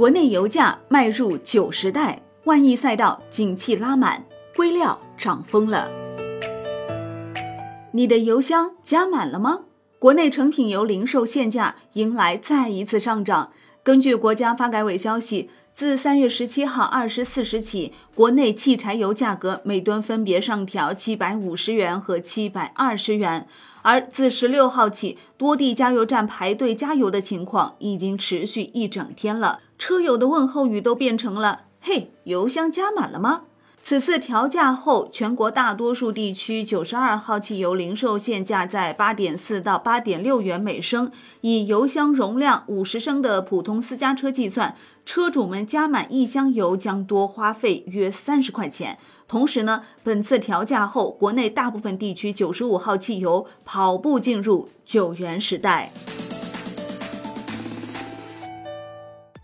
国内油价迈入九十代，万亿赛道景气拉满，硅料涨疯了。你的油箱加满了吗？国内成品油零售限价迎来再一次上涨。根据国家发改委消息，自三月十七号二十四时起，国内汽柴油价格每吨分别上调七百五十元和七百二十元。而自十六号起，多地加油站排队加油的情况已经持续一整天了。车友的问候语都变成了“嘿，油箱加满了吗？”此次调价后，全国大多数地区九十二号汽油零售限价在八点四到八点六元每升。以油箱容量五十升的普通私家车计算，车主们加满一箱油将多花费约三十块钱。同时呢，本次调价后，国内大部分地区九十五号汽油跑步进入九元时代。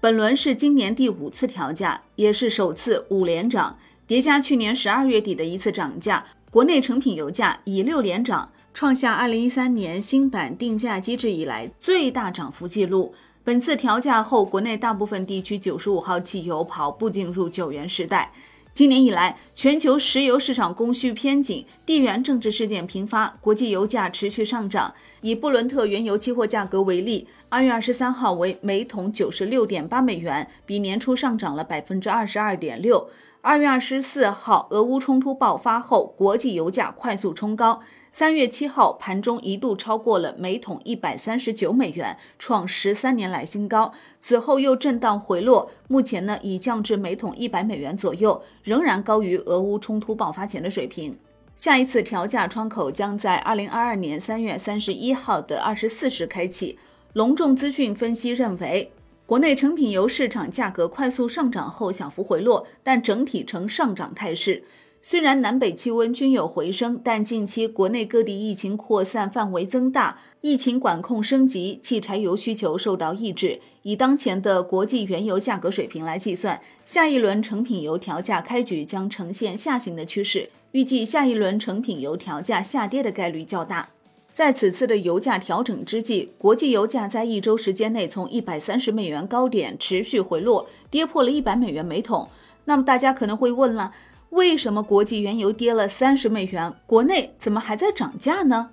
本轮是今年第五次调价，也是首次五连涨，叠加去年十二月底的一次涨价，国内成品油价以六连涨，创下二零一三年新版定价机制以来最大涨幅记录。本次调价后，国内大部分地区九十五号汽油跑步进入九元时代。今年以来，全球石油市场供需偏紧，地缘政治事件频发，国际油价持续上涨。以布伦特原油期货价格为例，二月二十三号为每桶九十六点八美元，比年初上涨了百分之二十二点六。二月二十四号，俄乌冲突爆发后，国际油价快速冲高。三月七号盘中一度超过了每桶一百三十九美元，创十三年来新高。此后又震荡回落，目前呢已降至每桶一百美元左右，仍然高于俄乌冲突爆发前的水平。下一次调价窗口将在二零二二年三月三十一号的二十四时开启。隆重资讯分析认为，国内成品油市场价格快速上涨后小幅回落，但整体呈上涨态势。虽然南北气温均有回升，但近期国内各地疫情扩散范围增大，疫情管控升级，汽柴油需求受到抑制。以当前的国际原油价格水平来计算，下一轮成品油调价开局将呈现下行的趋势，预计下一轮成品油调价下跌的概率较大。在此次的油价调整之际，国际油价在一周时间内从一百三十美元高点持续回落，跌破了一百美元每桶。那么大家可能会问了。为什么国际原油跌了三十美元，国内怎么还在涨价呢？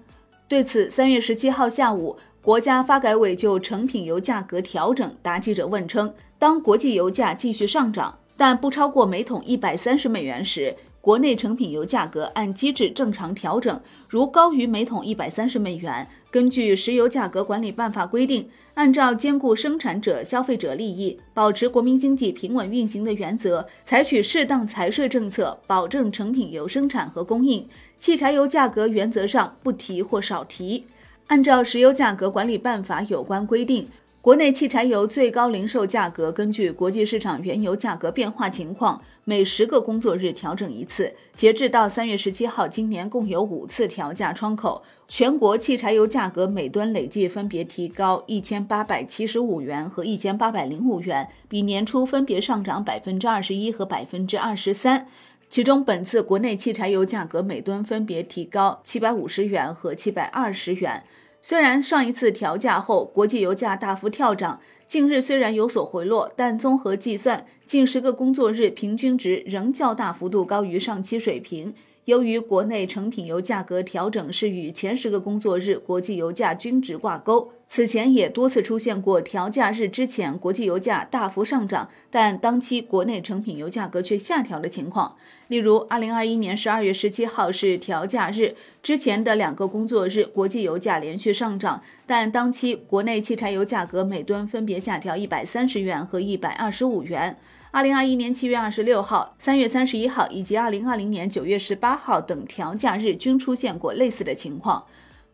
对此，三月十七号下午，国家发改委就成品油价格调整答记者问称，当国际油价继续上涨，但不超过每桶一百三十美元时。国内成品油价格按机制正常调整，如高于每桶一百三十美元，根据《石油价格管理办法》规定，按照兼顾生产者、消费者利益、保持国民经济平稳运行的原则，采取适当财税政策，保证成品油生产和供应。汽柴油价格原则上不提或少提。按照《石油价格管理办法》有关规定。国内汽柴油最高零售价格根据国际市场原油价格变化情况，每十个工作日调整一次。截至到三月十七号，今年共有五次调价窗口，全国汽柴油价格每吨累计分别提高一千八百七十五元和一千八百零五元，比年初分别上涨百分之二十一和百分之二十三。其中，本次国内汽柴油价格每吨分别提高七百五十元和七百二十元。虽然上一次调价后，国际油价大幅跳涨，近日虽然有所回落，但综合计算，近十个工作日平均值仍较大幅度高于上期水平。由于国内成品油价格调整是与前十个工作日国际油价均值挂钩，此前也多次出现过调价日之前国际油价大幅上涨，但当期国内成品油价格却下调的情况。例如，二零二一年十二月十七号是调价日，之前的两个工作日国际油价连续上涨，但当期国内汽柴油价格每吨分别下调一百三十元和一百二十五元。二零二一年七月二十六号、三月三十一号以及二零二零年九月十八号等调价日均出现过类似的情况。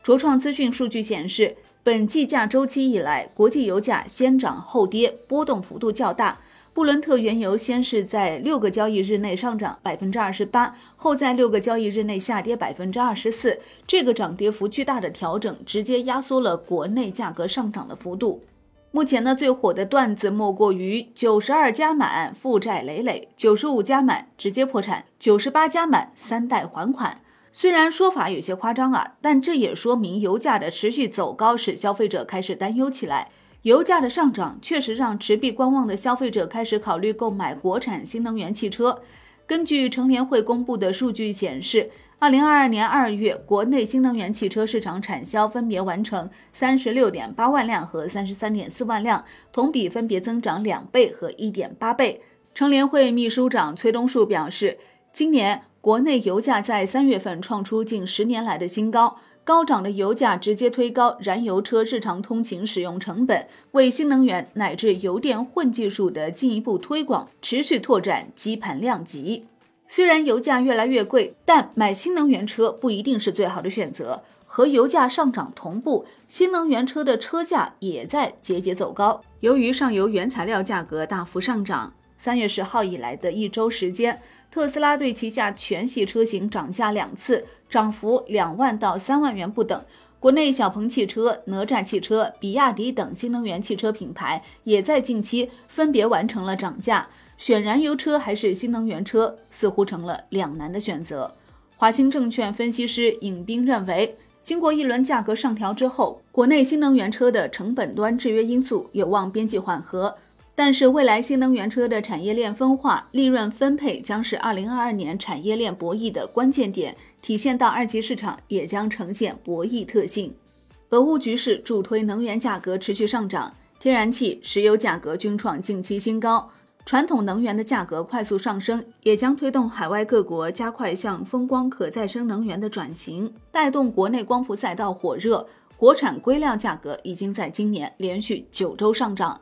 卓创资讯数据显示，本计价周期以来，国际油价先涨后跌，波动幅度较大。布伦特原油先是在六个交易日内上涨百分之二十八，后在六个交易日内下跌百分之二十四。这个涨跌幅巨大的调整，直接压缩了国内价格上涨的幅度。目前呢，最火的段子莫过于九十二加满负债累累，九十五加满直接破产，九十八加满三代还款。虽然说法有些夸张啊，但这也说明油价的持续走高使消费者开始担忧起来。油价的上涨确实让持币观望的消费者开始考虑购买国产新能源汽车。根据乘联会公布的数据显示，二零二二年二月，国内新能源汽车市场产销分别完成三十六点八万辆和三十三点四万辆，同比分别增长两倍和一点八倍。乘联会秘书长崔东树表示，今年国内油价在三月份创出近十年来的新高。高涨的油价直接推高燃油车日常通勤使用成本，为新能源乃至油电混技术的进一步推广持续拓展基盘量级。虽然油价越来越贵，但买新能源车不一定是最好的选择。和油价上涨同步，新能源车的车价也在节节走高。由于上游原材料价格大幅上涨，三月十号以来的一周时间。特斯拉对旗下全系车型涨价两次，涨幅两万到三万元不等。国内小鹏汽车、哪吒汽车、比亚迪等新能源汽车品牌也在近期分别完成了涨价。选燃油车还是新能源车，似乎成了两难的选择。华兴证券分析师尹斌认为，经过一轮价格上调之后，国内新能源车的成本端制约因素有望边际缓和。但是，未来新能源车的产业链分化、利润分配将是2022年产业链博弈的关键点，体现到二级市场也将呈现博弈特性。俄乌局势助推能源价格持续上涨，天然气、石油价格均创近期新高，传统能源的价格快速上升，也将推动海外各国加快向风光可再生能源的转型，带动国内光伏赛道火热。国产硅料价格已经在今年连续九周上涨。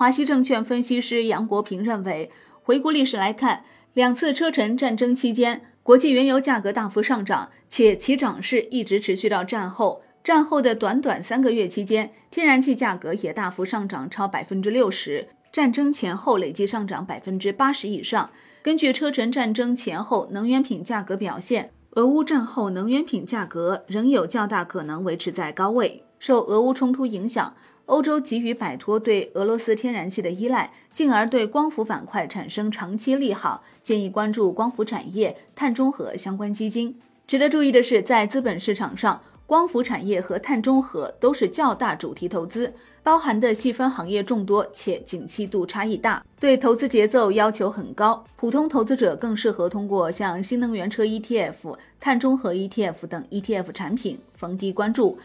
华西证券分析师杨国平认为，回顾历史来看，两次车臣战争期间，国际原油价格大幅上涨，且其涨势一直持续到战后。战后的短短三个月期间，天然气价格也大幅上涨超百分之六十，战争前后累计上涨百分之八十以上。根据车臣战争前后能源品价格表现，俄乌战后能源品价格仍有较大可能维持在高位。受俄乌冲突影响。欧洲急于摆脱对俄罗斯天然气的依赖，进而对光伏板块产生长期利好，建议关注光伏产业、碳中和相关基金。值得注意的是，在资本市场上，光伏产业和碳中和都是较大主题投资，包含的细分行业众多，且景气度差异大，对投资节奏要求很高。普通投资者更适合通过像新能源车 ETF、碳中和 ETF 等 ETF 产品逢低关注。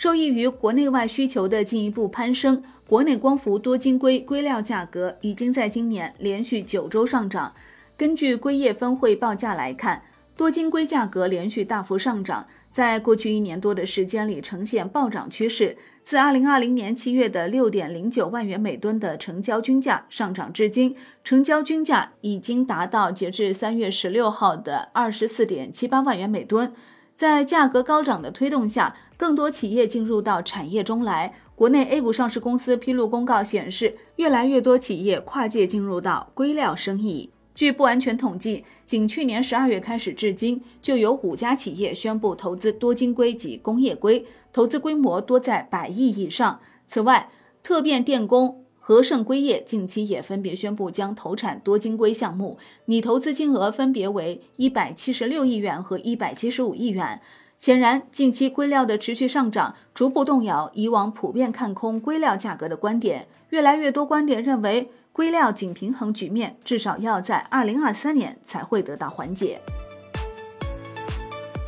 受益于国内外需求的进一步攀升，国内光伏多晶硅硅料价格已经在今年连续九周上涨。根据硅业分会报价来看，多晶硅价格连续大幅上涨，在过去一年多的时间里呈现暴涨趋势。自二零二零年七月的六点零九万元每吨的成交均价上涨至今，成交均价已经达到截至三月十六号的二十四点七八万元每吨。在价格高涨的推动下，更多企业进入到产业中来。国内 A 股上市公司披露公告显示，越来越多企业跨界进入到硅料生意。据不完全统计，仅去年十二月开始至今，就有五家企业宣布投资多晶硅及工业硅，投资规模多在百亿以上。此外，特变电工。和盛硅业近期也分别宣布将投产多晶硅项目，拟投资金额分别为一百七十六亿元和一百七十五亿元。显然，近期硅料的持续上涨，逐步动摇以往普遍看空硅料价格的观点。越来越多观点认为，硅料仅平衡局面至少要在二零二三年才会得到缓解。